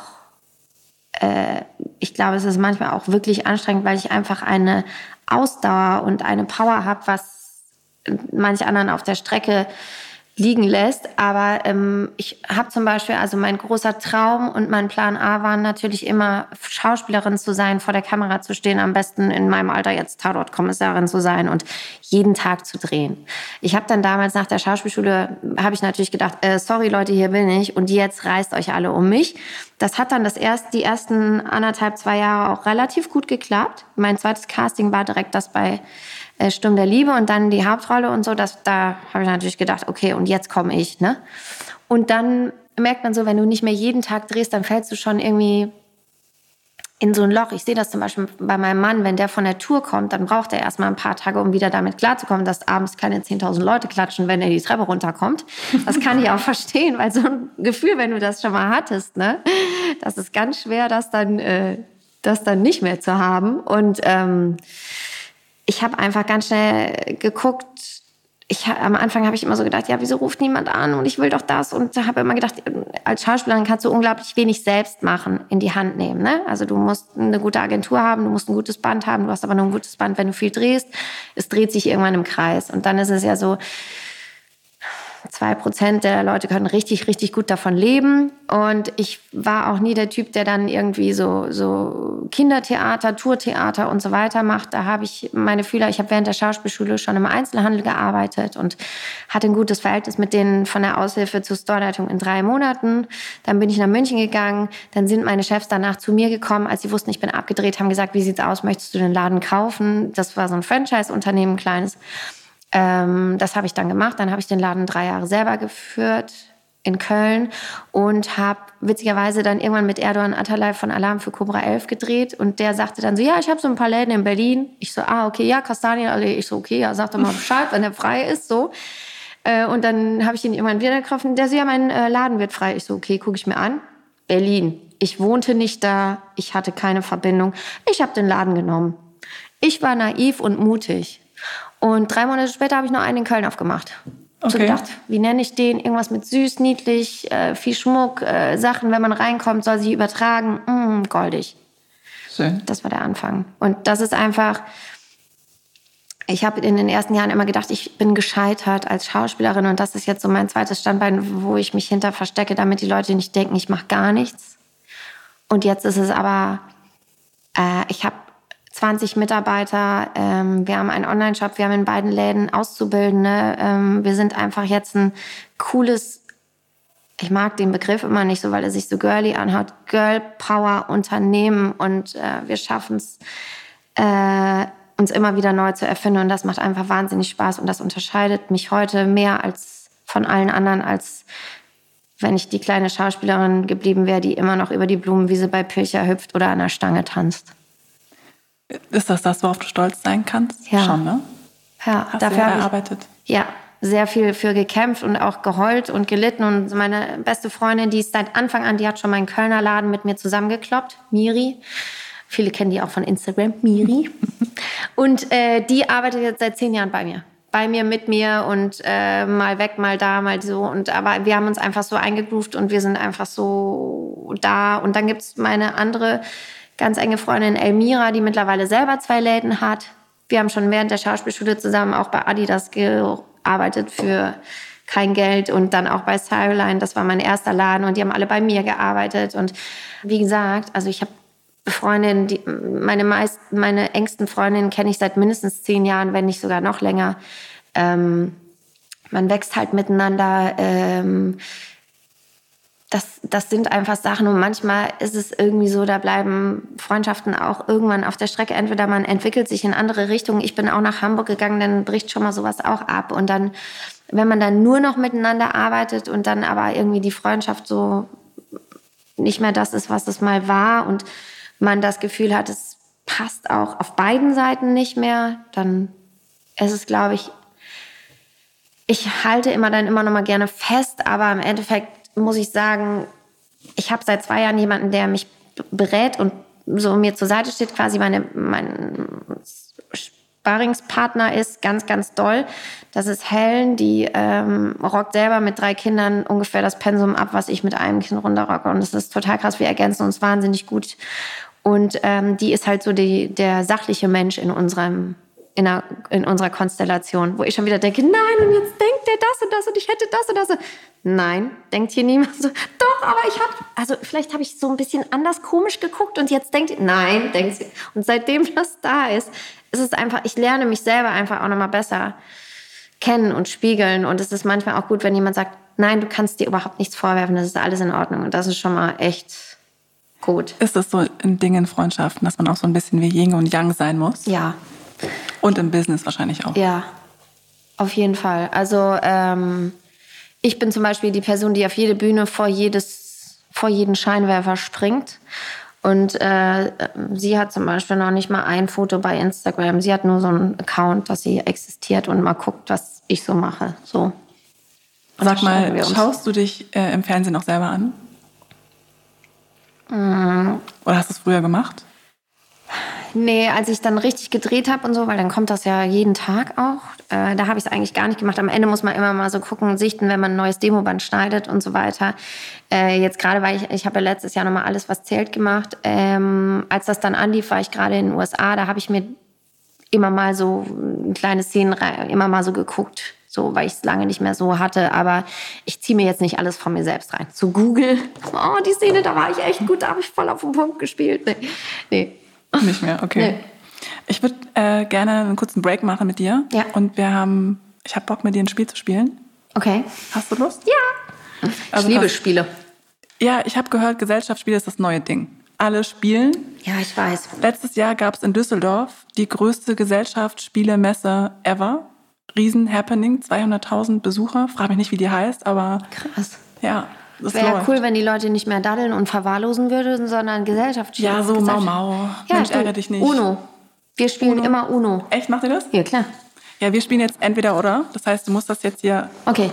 äh, ich glaube, es ist manchmal auch wirklich anstrengend, weil ich einfach eine Ausdauer und eine Power habe, was manche anderen auf der Strecke liegen lässt. Aber ähm, ich habe zum Beispiel, also mein großer Traum und mein Plan A waren natürlich immer Schauspielerin zu sein, vor der Kamera zu stehen, am besten in meinem Alter jetzt Tatort-Kommissarin zu sein und jeden Tag zu drehen. Ich habe dann damals nach der Schauspielschule, habe ich natürlich gedacht, äh, sorry Leute, hier bin ich und jetzt reißt euch alle um mich. Das hat dann das erst, die ersten anderthalb, zwei Jahre auch relativ gut geklappt. Mein zweites Casting war direkt das bei äh, Sturm der Liebe und dann die Hauptrolle und so, das, da habe ich natürlich gedacht, okay, und jetzt komme ich. Ne? Und dann merkt man so, wenn du nicht mehr jeden Tag drehst, dann fällst du schon irgendwie in so ein Loch. Ich sehe das zum Beispiel bei meinem Mann, wenn der von der Tour kommt, dann braucht er erstmal ein paar Tage, um wieder damit klarzukommen, dass abends keine 10.000 Leute klatschen, wenn er die Treppe runterkommt. Das kann ich auch verstehen, weil so ein Gefühl, wenn du das schon mal hattest, ne, das ist ganz schwer, das dann, äh, das dann nicht mehr zu haben. Und ähm, ich habe einfach ganz schnell geguckt. Ich, am Anfang habe ich immer so gedacht, ja, wieso ruft niemand an und ich will doch das und habe immer gedacht, als Schauspielerin kannst du unglaublich wenig selbst machen, in die Hand nehmen. Ne? Also du musst eine gute Agentur haben, du musst ein gutes Band haben, du hast aber nur ein gutes Band, wenn du viel drehst. Es dreht sich irgendwann im Kreis und dann ist es ja so, Zwei Prozent der Leute können richtig, richtig gut davon leben. Und ich war auch nie der Typ, der dann irgendwie so, so Kindertheater, Tourtheater und so weiter macht. Da habe ich meine Fühler, ich habe während der Schauspielschule schon im Einzelhandel gearbeitet und hatte ein gutes Verhältnis mit denen von der Aushilfe zur Storeleitung in drei Monaten. Dann bin ich nach München gegangen. Dann sind meine Chefs danach zu mir gekommen, als sie wussten, ich bin abgedreht, haben gesagt, wie sieht's aus, möchtest du den Laden kaufen? Das war so ein Franchise-Unternehmen, kleines. Ähm, das habe ich dann gemacht. Dann habe ich den Laden drei Jahre selber geführt in Köln und habe witzigerweise dann irgendwann mit Erdogan Atalay von Alarm für Cobra 11 gedreht und der sagte dann so, ja, ich habe so ein paar Läden in Berlin. Ich so, ah, okay, ja, Kastanienallee. Ich so, okay, ja, sag doch mal Bescheid, wenn er frei ist, so. Äh, und dann habe ich ihn irgendwann wieder getroffen. Der so, ja, mein äh, Laden wird frei. Ich so, okay, gucke ich mir an. Berlin. Ich wohnte nicht da, ich hatte keine Verbindung. Ich habe den Laden genommen. Ich war naiv und mutig. Und drei Monate später habe ich noch einen in Köln aufgemacht. Okay. So gedacht, wie nenne ich den? Irgendwas mit süß, niedlich, äh, viel Schmuck, äh, Sachen, wenn man reinkommt, soll sich übertragen. Mm, goldig. Schön. Das war der Anfang. Und das ist einfach, ich habe in den ersten Jahren immer gedacht, ich bin gescheitert als Schauspielerin und das ist jetzt so mein zweites Standbein, wo ich mich hinter verstecke, damit die Leute nicht denken, ich mache gar nichts. Und jetzt ist es aber, äh, ich habe 20 Mitarbeiter. Ähm, wir haben einen Online-Shop, wir haben in beiden Läden Auszubildende. Ähm, wir sind einfach jetzt ein cooles, ich mag den Begriff immer nicht so, weil er sich so girly anhört, Girl Power Unternehmen und äh, wir schaffen es, äh, uns immer wieder neu zu erfinden und das macht einfach wahnsinnig Spaß und das unterscheidet mich heute mehr als von allen anderen, als wenn ich die kleine Schauspielerin geblieben wäre, die immer noch über die Blumenwiese bei Pilcher hüpft oder an der Stange tanzt. Ist das das, worauf du stolz sein kannst? Ja. Schon, ne? Ja, Hast dafür erarbeitet. ich ja sehr viel für gekämpft und auch geheult und gelitten. Und meine beste Freundin, die ist seit Anfang an, die hat schon meinen Kölner Laden mit mir zusammengekloppt, Miri. Viele kennen die auch von Instagram, Miri. Und äh, die arbeitet jetzt seit zehn Jahren bei mir. Bei mir, mit mir und äh, mal weg, mal da, mal so. Und aber wir haben uns einfach so eingegroovt und wir sind einfach so da. Und dann gibt's meine andere ganz enge Freundin Elmira, die mittlerweile selber zwei Läden hat. Wir haben schon während der Schauspielschule zusammen auch bei Adidas gearbeitet für kein Geld und dann auch bei Styleline. Das war mein erster Laden und die haben alle bei mir gearbeitet. Und wie gesagt, also ich habe Freundinnen, die, meine, meist, meine engsten Freundinnen kenne ich seit mindestens zehn Jahren, wenn nicht sogar noch länger. Ähm, man wächst halt miteinander. Ähm, das, das sind einfach Sachen und manchmal ist es irgendwie so, da bleiben Freundschaften auch irgendwann auf der Strecke. Entweder man entwickelt sich in andere Richtungen. Ich bin auch nach Hamburg gegangen, dann bricht schon mal sowas auch ab. Und dann, wenn man dann nur noch miteinander arbeitet und dann aber irgendwie die Freundschaft so nicht mehr das ist, was es mal war und man das Gefühl hat, es passt auch auf beiden Seiten nicht mehr, dann ist es, glaube ich, ich halte immer dann immer noch mal gerne fest, aber im Endeffekt muss ich sagen, ich habe seit zwei Jahren jemanden, der mich berät und so mir zur Seite steht, quasi meine, mein Sparringspartner ist, ganz, ganz doll. Das ist Helen, die ähm, rockt selber mit drei Kindern ungefähr das Pensum ab, was ich mit einem Kind runterrocke. Und das ist total krass. Wir ergänzen uns wahnsinnig gut. Und ähm, die ist halt so die, der sachliche Mensch in unserem in, einer, in unserer Konstellation, wo ich schon wieder denke, nein, und jetzt denkt der das und das und ich hätte das und das. Nein, denkt hier niemand so, doch, aber ich habe, also vielleicht habe ich so ein bisschen anders komisch geguckt und jetzt denkt, nein, denkt sie. Und seitdem das da ist, ist es einfach, ich lerne mich selber einfach auch nochmal besser kennen und spiegeln. Und es ist manchmal auch gut, wenn jemand sagt, nein, du kannst dir überhaupt nichts vorwerfen, das ist alles in Ordnung. Und das ist schon mal echt gut. Ist das so in Dingen Freundschaften, dass man auch so ein bisschen wie Yin und Yang sein muss? Ja, Und im Business wahrscheinlich auch. Ja, auf jeden Fall. Also ähm, ich bin zum Beispiel die Person, die auf jede Bühne vor jedes, vor jeden Scheinwerfer springt. Und äh, sie hat zum Beispiel noch nicht mal ein Foto bei Instagram. Sie hat nur so einen Account, dass sie existiert und mal guckt, was ich so mache. So. Sag mal, schaust du dich äh, im Fernsehen auch selber an? Mm. Oder hast du es früher gemacht? Nee, als ich dann richtig gedreht habe und so, weil dann kommt das ja jeden Tag auch. Äh, da habe ich es eigentlich gar nicht gemacht. Am Ende muss man immer mal so gucken, sichten, wenn man ein neues Demoband schneidet und so weiter. Äh, jetzt gerade, weil ich, ich habe ja letztes Jahr nochmal alles, was zählt gemacht. Ähm, als das dann anlief, war ich gerade in den USA. Da habe ich mir immer mal so kleine Szenen immer mal so geguckt, so weil ich es lange nicht mehr so hatte. Aber ich ziehe mir jetzt nicht alles von mir selbst rein. So Google, oh, die Szene, da war ich echt gut, da habe ich voll auf den Punkt gespielt. Nee, nee. Nicht mehr, okay. Nee. Ich würde äh, gerne einen kurzen Break machen mit dir. Ja. Und wir haben, ich habe Bock mit dir ein Spiel zu spielen. Okay. Hast du Lust? Ja. Also ich liebe was- Spiele. Ja, ich habe gehört, Gesellschaftsspiele ist das neue Ding. Alle spielen. Ja, ich weiß. Letztes Jahr gab es in Düsseldorf die größte Gesellschaftsspielemesse ever. Riesen-Happening, 200.000 Besucher. Frag mich nicht, wie die heißt, aber Krass. ja, das Wäre ja cool, wenn die Leute nicht mehr daddeln und verwahrlosen würden, sondern Gesellschaft Ja, so Mau Mau. Ja, Mensch, ärgere dich nicht. Uno. Wir spielen Uno. immer Uno. Echt, macht ihr das? Ja, klar. Ja, wir spielen jetzt entweder oder. Das heißt, du musst das jetzt hier Okay.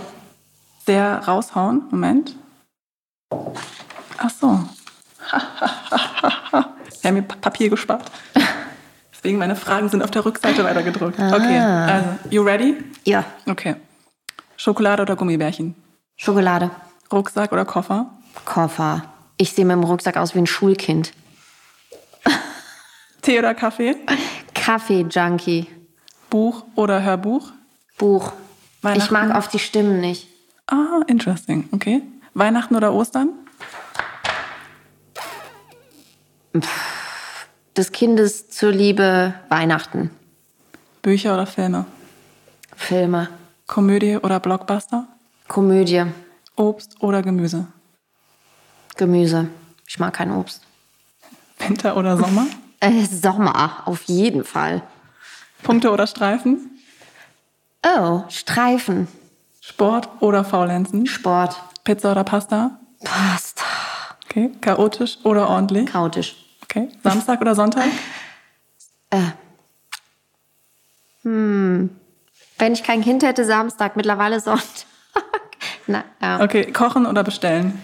sehr raushauen. Moment. Ach so. Wir haben mir Pa- Papier gespart. Deswegen meine Fragen sind auf der Rückseite weitergedrückt. Okay, also, you ready? Ja. Okay. Schokolade oder Gummibärchen? Schokolade. Rucksack oder Koffer? Koffer. Ich sehe mit dem Rucksack aus wie ein Schulkind. Tee oder Kaffee? Kaffee-Junkie. Buch oder Hörbuch? Buch. Ich mag oft die Stimmen nicht. Ah, interesting. Okay. Weihnachten oder Ostern? des Kindes zur Liebe Weihnachten. Bücher oder Filme? Filme. Komödie oder Blockbuster? Komödie. Obst oder Gemüse? Gemüse. Ich mag kein Obst. Winter oder Sommer? Äh, Sommer, auf jeden Fall. Punkte oder Streifen? Oh, Streifen. Sport oder Faulenzen? Sport. Pizza oder Pasta? Pasta. Okay. Chaotisch oder ordentlich? Chaotisch. Okay. Samstag oder Sonntag? Wenn ich kein Kind hätte, Samstag, mittlerweile Sonntag. Na, ja. Okay. Kochen oder bestellen?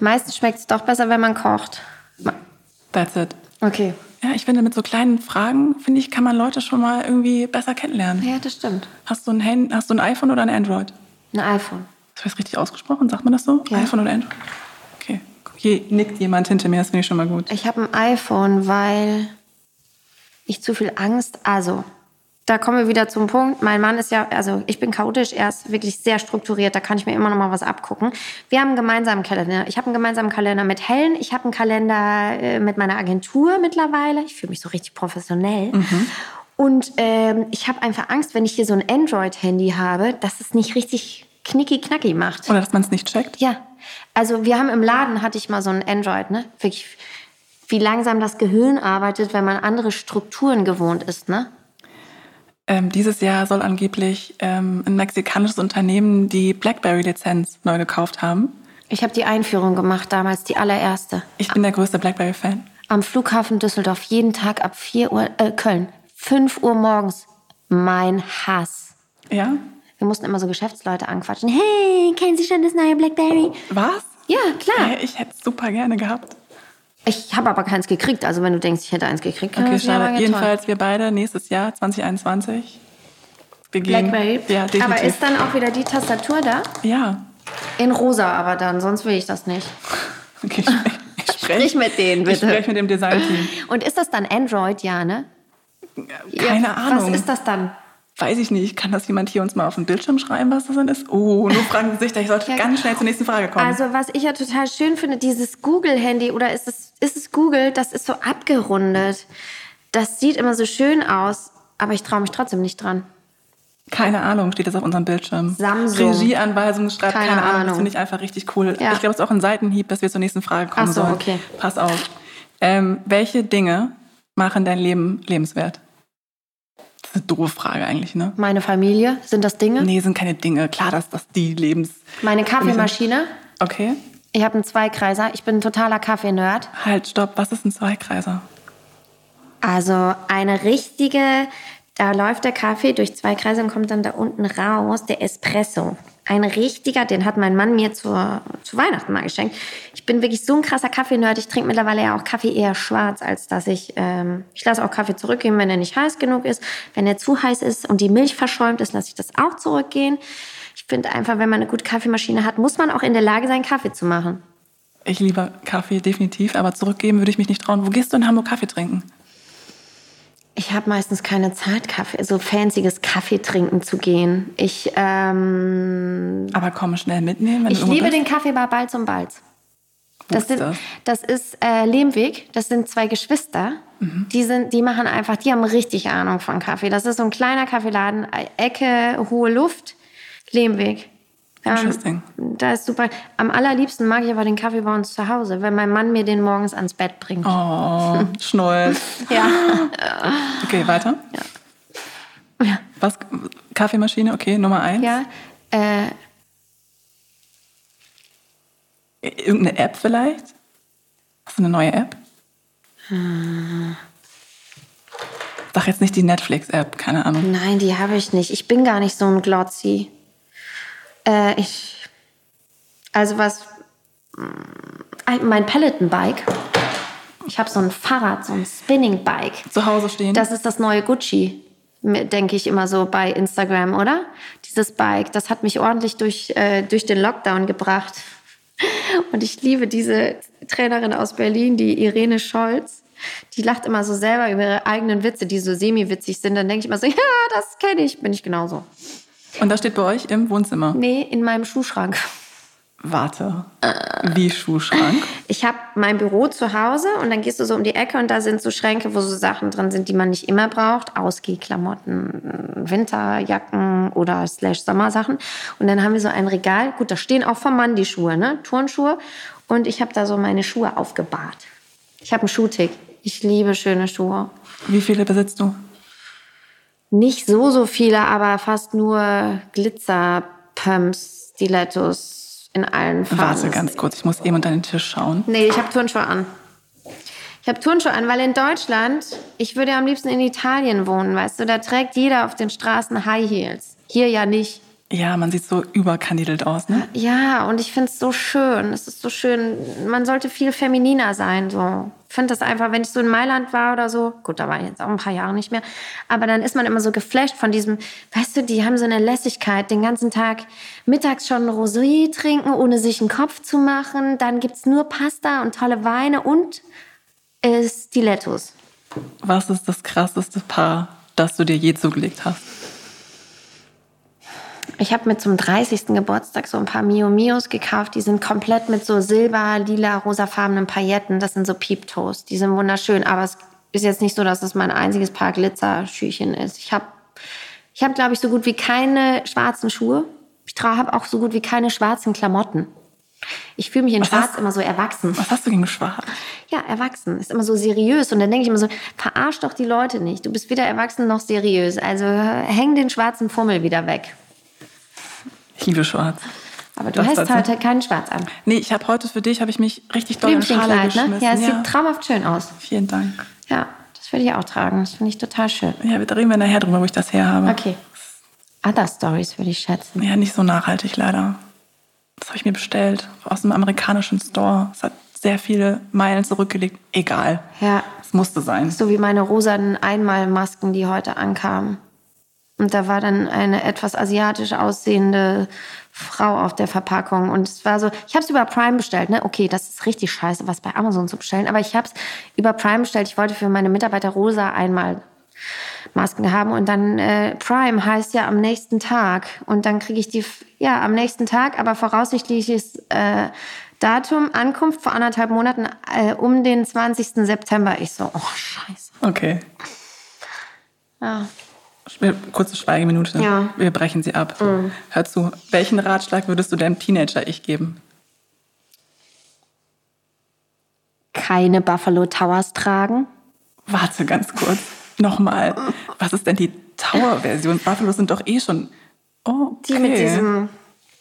Meistens schmeckt es doch besser, wenn man kocht. That's it. Okay. Ja, ich finde, mit so kleinen Fragen, finde ich, kann man Leute schon mal irgendwie besser kennenlernen. Ja, das stimmt. Hast du ein, Hand, hast du ein iPhone oder ein Android? Ein iPhone. Hast du das richtig ausgesprochen? Sagt man das so? Ja. iPhone oder Android? Okay. Hier nickt jemand hinter mir, das finde ich schon mal gut. Ich habe ein iPhone, weil ich zu viel Angst. Also, da kommen wir wieder zum Punkt. Mein Mann ist ja, also ich bin chaotisch, er ist wirklich sehr strukturiert. Da kann ich mir immer noch mal was abgucken. Wir haben einen gemeinsamen Kalender. Ich habe einen gemeinsamen Kalender mit Helen. Ich habe einen Kalender äh, mit meiner Agentur mittlerweile. Ich fühle mich so richtig professionell. Und ähm, ich habe einfach Angst, wenn ich hier so ein Android-Handy habe, dass es nicht richtig knicki-knacki macht. Oder dass man es nicht checkt? Ja, also wir haben im Laden, hatte ich mal so ein Android, ne? Wirklich, wie langsam das Gehirn arbeitet, wenn man andere Strukturen gewohnt ist, ne? Ähm, dieses Jahr soll angeblich ähm, ein mexikanisches Unternehmen die BlackBerry-Lizenz neu gekauft haben. Ich habe die Einführung gemacht damals, die allererste. Ich bin der größte BlackBerry-Fan. Am Flughafen Düsseldorf, jeden Tag ab 4 Uhr, äh, Köln, 5 Uhr morgens. Mein Hass. Ja? Wir mussten immer so Geschäftsleute anquatschen. Hey, kennen Sie schon das neue Blackberry? Was? Ja, klar. Hey, ich hätte es super gerne gehabt. Ich habe aber keins gekriegt. Also wenn du denkst, ich hätte eins gekriegt, Okay, schade. toll. Jedenfalls, wir beide nächstes Jahr, 2021. Wir gehen. Blackberry. Ja, definitiv. aber ist dann auch wieder die Tastatur da? ja. In rosa aber dann, sonst will ich das nicht. Okay, ich, ich Sprich spreche mit denen, ich bitte. spreche mit dem Designteam. Und ist das dann Android, ja, ne? Keine ja, Ahnung. Was ist das dann? Weiß ich nicht. Kann das jemand hier uns mal auf dem Bildschirm schreiben, was das dann ist? Oh, nur Fragen Gesichter. Ich sollte Ja. ganz schnell zur nächsten Frage kommen. Also, was ich ja total schön finde, dieses Google-Handy oder ist es, ist es Google, das ist so abgerundet. Das sieht immer so schön aus, aber ich traue mich trotzdem nicht dran. Keine Ahnung, steht das auf unserem Bildschirm. Samsung. Regieanweisung schreibt, keine, Keine Ahnung. Das Ahnung. finde ich einfach richtig cool. Ja. Ich glaube, es ist auch ein Seitenhieb, dass wir zur nächsten Frage kommen Ach so, sollen. okay. Pass auf. Ähm, welche Dinge machen dein Leben lebenswert? Das ist eine doofe Frage eigentlich, ne? Meine Familie, sind das Dinge? Nee, sind keine Dinge. Klar, dass das die Lebens... Meine Kaffeemaschine. Okay. Ich habe einen Zweikreiser. Ich bin ein totaler Kaffee-Nerd. Halt, stopp. Was ist ein Zweikreiser? Also eine richtige, da läuft der Kaffee durch zwei Kreise und kommt dann da unten raus, der Espresso. Ein richtiger, den hat mein Mann mir zur, zu Weihnachten mal geschenkt. Ich bin wirklich so ein krasser Kaffeenerd. Ich trinke mittlerweile ja auch Kaffee eher schwarz, als dass ich, ähm, ich lasse auch Kaffee zurückgehen, wenn er nicht heiß genug ist. Wenn er zu heiß ist und die Milch verschäumt ist, lasse ich das auch zurückgehen. Ich finde einfach, wenn man eine gute Kaffeemaschine hat, muss man auch in der Lage sein, Kaffee zu machen. Ich liebe Kaffee, definitiv. Aber zurückgeben würde ich mich nicht trauen. Wo gehst du in Hamburg Kaffee trinken? Ich habe meistens keine Zeit, Kaffee, so fancyes Kaffee trinken zu gehen. Ich, ähm, Aber komm, schnell mitnehmen. Wenn ich liebe bist. den Kaffee bei Balz und Balz. Das, ist sind, das ist äh, Lehmweg. Das sind zwei Geschwister. Mhm. Die, sind, die machen einfach, die haben richtig Ahnung von Kaffee. Das ist so ein kleiner Kaffeeladen, Ecke, hohe Luft, Lehmweg. Ähm, Interesting. da ist super. Am allerliebsten mag ich aber den Kaffee bei uns zu Hause, wenn mein Mann mir den morgens ans Bett bringt. Oh, Schnulz. Ja. Okay, weiter. Ja. Was? Kaffeemaschine, okay, Nummer eins. ja. Äh, Irgendeine App vielleicht? Hast du eine neue App? Sag jetzt nicht die Netflix-App, keine Ahnung. Nein, die habe ich nicht. Ich bin gar nicht so ein Glotzi. Äh, ich. Also was. mm, Mein Peloton-Bike. Ich habe so ein Fahrrad, so ein Spinning-Bike. Zu Hause stehen? Das ist das neue Gucci, denke ich immer so bei Instagram, oder? Dieses Bike, das hat mich ordentlich durch, äh, durch den Lockdown gebracht. Und ich liebe diese Trainerin aus Berlin, die Irene Scholz. Die lacht immer so selber über ihre eigenen Witze, die so semi-witzig sind. Dann denke ich immer so, ja, das kenne ich, bin ich genauso. Und das steht bei euch im Wohnzimmer. Nee, in meinem Schuhschrank. Warte. Wie Schuhschrank? Ich habe mein Büro zu Hause und dann gehst du so um die Ecke und da sind so Schränke, wo so Sachen drin sind, die man nicht immer braucht. Ausgehklamotten, Winterjacken oder slash Sommersachen. Und dann haben wir so ein Regal. Gut, da stehen auch vom Mann die Schuhe, ne? Turnschuhe. Und ich habe da so meine Schuhe aufgebahrt. Ich habe einen Schuhtick. Ich liebe schöne Schuhe. Wie viele besitzt du? Nicht so, so viele, aber fast nur Glitzer, Pumps, Stilettos in allen Farben. Warte ganz kurz, ich muss eben unter den Tisch schauen. Nee, ich habe Turnschuhe an. Ich habe Turnschuhe an, weil in Deutschland, ich würde am liebsten in Italien wohnen, weißt du, da trägt jeder auf den Straßen High Heels. Hier ja nicht. Ja, man sieht so überkandidelt aus, ne? Ja, und ich finde es so schön. Es ist so schön. Man sollte viel femininer sein. So. Ich finde das einfach, wenn ich so in Mailand war oder so, gut, da war ich jetzt auch ein paar Jahre nicht mehr, aber dann ist man immer so geflasht von diesem, weißt du, die haben so eine Lässigkeit, den ganzen Tag mittags schon Rosé trinken, ohne sich einen Kopf zu machen. Dann gibt es nur Pasta und tolle Weine und äh, Stilettos. Was ist das krasseste Paar, das du dir je zugelegt hast? Ich habe mir zum 30. Geburtstag so ein paar Mio Mios gekauft. Die sind komplett mit so silber, lila, rosafarbenen Pailletten. Das sind so Peep-Toes. Die sind wunderschön. Aber es ist jetzt nicht so, dass es mein einziges Paar Glitzerschüchen ist. Ich habe, ich hab, glaube ich, so gut wie keine schwarzen Schuhe. Ich habe auch so gut wie keine schwarzen Klamotten. Ich fühle mich in Was Schwarz hast- immer so erwachsen. Was hast du gegen Schwarz? Ja, erwachsen. Ist immer so seriös. Und dann denke ich immer so, verarsch doch die Leute nicht. Du bist weder erwachsen noch seriös. Also häng den schwarzen Fummel wieder weg. Ich liebe Schwarz. Aber du Das hast dazu? heute keinen Schwarz an. Nee, ich habe heute für dich, habe ich mich richtig doll in Schale ne? geschmissen. Ja, es sieht traumhaft schön aus. Vielen Dank. Ja, das würde ich auch tragen. Das finde ich total schön. Ja, wir reden wir nachher drüber, wo ich das her habe. Okay. Other Stories würde ich schätzen. Ja, nicht so nachhaltig leider. Das habe ich mir bestellt aus einem amerikanischen Store. Es hat sehr viele Meilen zurückgelegt. Egal. Ja, Es musste sein. so wie meine rosanen Einmalmasken, die heute ankamen. Und da war dann eine etwas asiatisch aussehende Frau auf der Verpackung. Und es war so, ich habe es über Prime bestellt. Ne? Okay, das ist richtig scheiße, was bei Amazon zu bestellen. Aber ich habe es über Prime bestellt. Ich wollte für meine Mitarbeiter rosa einmal Masken haben. Und dann äh, Prime heißt ja am nächsten Tag. Und dann kriege ich die, ja, am nächsten Tag, aber voraussichtliches äh, Datum, Ankunft vor anderthalb Monaten äh, um den 20. September. Ich so, oh scheiße. Okay. Ja. Kurze Schweigeminute. Ja. Mhm. Wir brechen sie ab. Hör zu. Welchen Ratschlag würdest du deinem Teenager-Ich geben? Keine Buffalo Towers tragen. Warte ganz kurz. Nochmal. Was ist denn die Tower-Version? Buffalos sind doch eh schon. Oh, okay. Die mit diesem,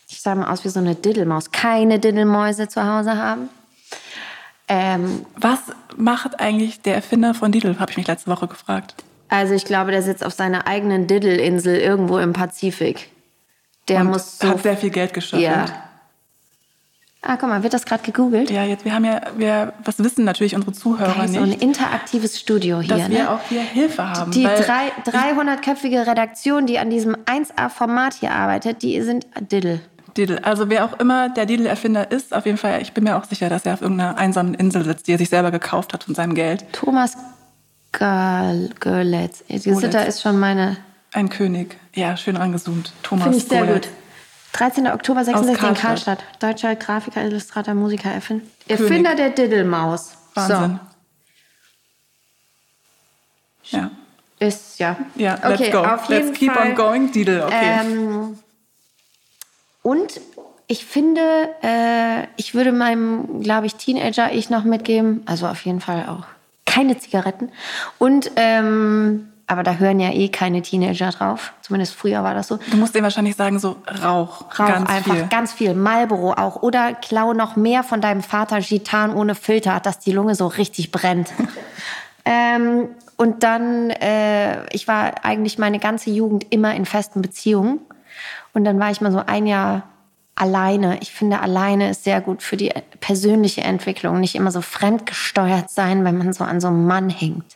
ich sah mal aus wie so eine Diddelmaus. Keine Diddelmäuse zu Hause haben. Ähm, Was macht eigentlich der Erfinder von Lidl? Habe ich mich letzte Woche gefragt. Also ich glaube, der sitzt auf seiner eigenen Diddelinsel irgendwo im Pazifik. Der Und muss so. hat sehr viel Geld geschöpft. ja. Ah, guck mal, wird das gerade gegoogelt? Ja, jetzt, wir haben ja, wir, was wissen natürlich unsere Zuhörer Geil, so ein nicht, interaktives Studio hier. dass wir ne? auch hier Hilfe haben. Die weil drei, 300-köpfige Redaktion, die an diesem 1A-Format hier arbeitet, die sind Diddle. Lidl, also wer auch immer der Lidl-Erfinder ist, auf jeden Fall, ich bin mir auch sicher, dass er auf irgendeiner einsamen Insel sitzt, die er sich selber gekauft hat von seinem Geld. Thomas Gal Görlitz. Da ist schon meine. Ein König. Ja, schön rangezoomt. Thomas Finde ich sehr gut. 13. Oktober 66 in Karlstadt. Karlstadt. Deutscher Grafiker, Illustrator, Musiker, Erfinder. Erfinder der Diddelmaus. Wahnsinn. Ja. So. Ist, ja. Ja, okay, let's go. Auf jeden let's keep Fall. on going, Lidl. Okay. Ähm, und ich finde, äh, ich würde meinem, glaube ich, Teenager ich noch mitgeben, also auf jeden Fall auch keine Zigaretten. Und, ähm, aber da hören ja eh keine Teenager drauf. Zumindest früher war das so. du musst denen wahrscheinlich sagen, so Rauch. Rauch ganz einfach viel. ganz viel. Marlboro auch. Oder klau noch mehr von deinem Vater Gitan ohne Filter, dass die Lunge so richtig brennt. ähm, und dann, äh, ich war eigentlich meine ganze Jugend immer in festen Beziehungen. Und dann war ich mal so ein Jahr alleine. Ich finde, alleine ist sehr gut für die persönliche Entwicklung. Nicht immer so fremdgesteuert sein, wenn man so an so einem Mann hängt.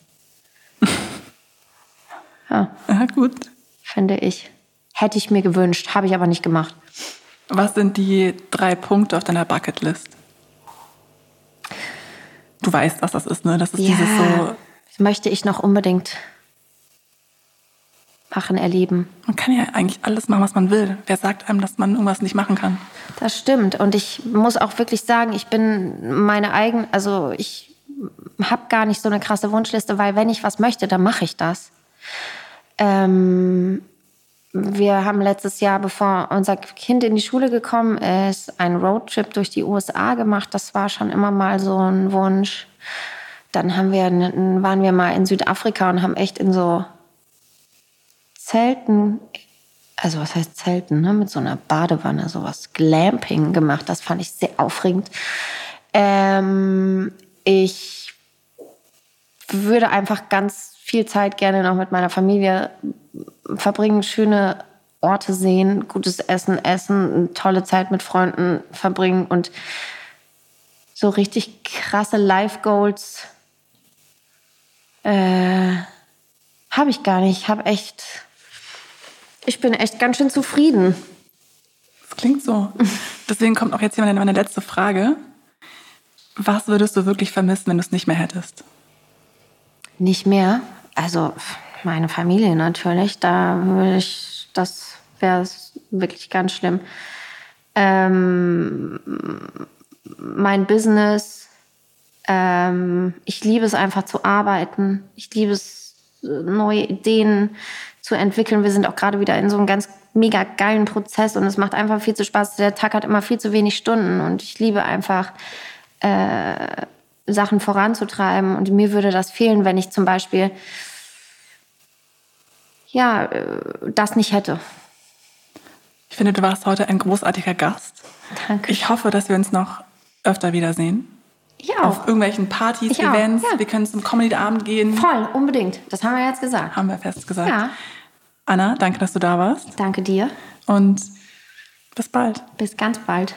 ja, Ja, gut. finde ich. Hätte ich mir gewünscht, habe ich aber nicht gemacht. Was sind die drei Punkte auf deiner Bucketlist? Du weißt, was das ist, ne? Das ist dieses so. möchte ich noch unbedingt machen, erleben. Man kann ja eigentlich alles machen, was man will. Wer sagt einem, dass man irgendwas nicht machen kann? Das stimmt. Und ich muss auch wirklich sagen, ich bin meine eigen, also ich habe gar nicht so eine krasse Wunschliste, weil wenn ich was möchte, dann mache ich das. Ähm, wir haben letztes Jahr, bevor unser Kind in die Schule gekommen ist, einen Roadtrip durch die USA gemacht. Das war schon immer mal so ein Wunsch. Dann haben wir, waren wir mal in Südafrika und haben echt in so Zelten, also was heißt Zelten, ne? mit so einer Badewanne, sowas Glamping gemacht. Das fand ich sehr aufregend. Ähm, ich würde einfach ganz viel Zeit gerne noch mit meiner Familie verbringen, schöne Orte sehen, gutes Essen essen, tolle Zeit mit Freunden verbringen und so richtig krasse Life Goals äh, habe ich gar nicht. Ich habe echt, ich bin echt ganz schön zufrieden. Das klingt so. Deswegen kommt auch jetzt hier meine letzte Frage. Was würdest du wirklich vermissen, wenn du es nicht mehr hättest? Nicht mehr? Also meine Familie natürlich. Da würde ich, das wäre wirklich ganz schlimm. Ähm, mein Business. Ähm, ich liebe es einfach zu arbeiten. Ich liebe es, neue Ideen zu entwickeln. Wir sind auch gerade wieder in so einem ganz mega geilen Prozess und es macht einfach viel zu Spaß. Der Tag hat immer viel zu wenig Stunden und ich liebe einfach äh, Sachen voranzutreiben. Und mir würde das fehlen, wenn ich zum Beispiel ja, äh, das nicht hätte. Ich finde, du warst heute ein großartiger Gast. Danke. Ich hoffe, dass wir uns noch öfter wiedersehen. Auch. Auf irgendwelchen Partys, Ich Events. auch, ja. Wir können zum Comedy-Abend gehen. Voll, unbedingt. Das haben wir jetzt gesagt. Haben wir fest gesagt. Ja. Anna, danke, dass du da warst. Danke dir. Und bis bald. Bis ganz bald.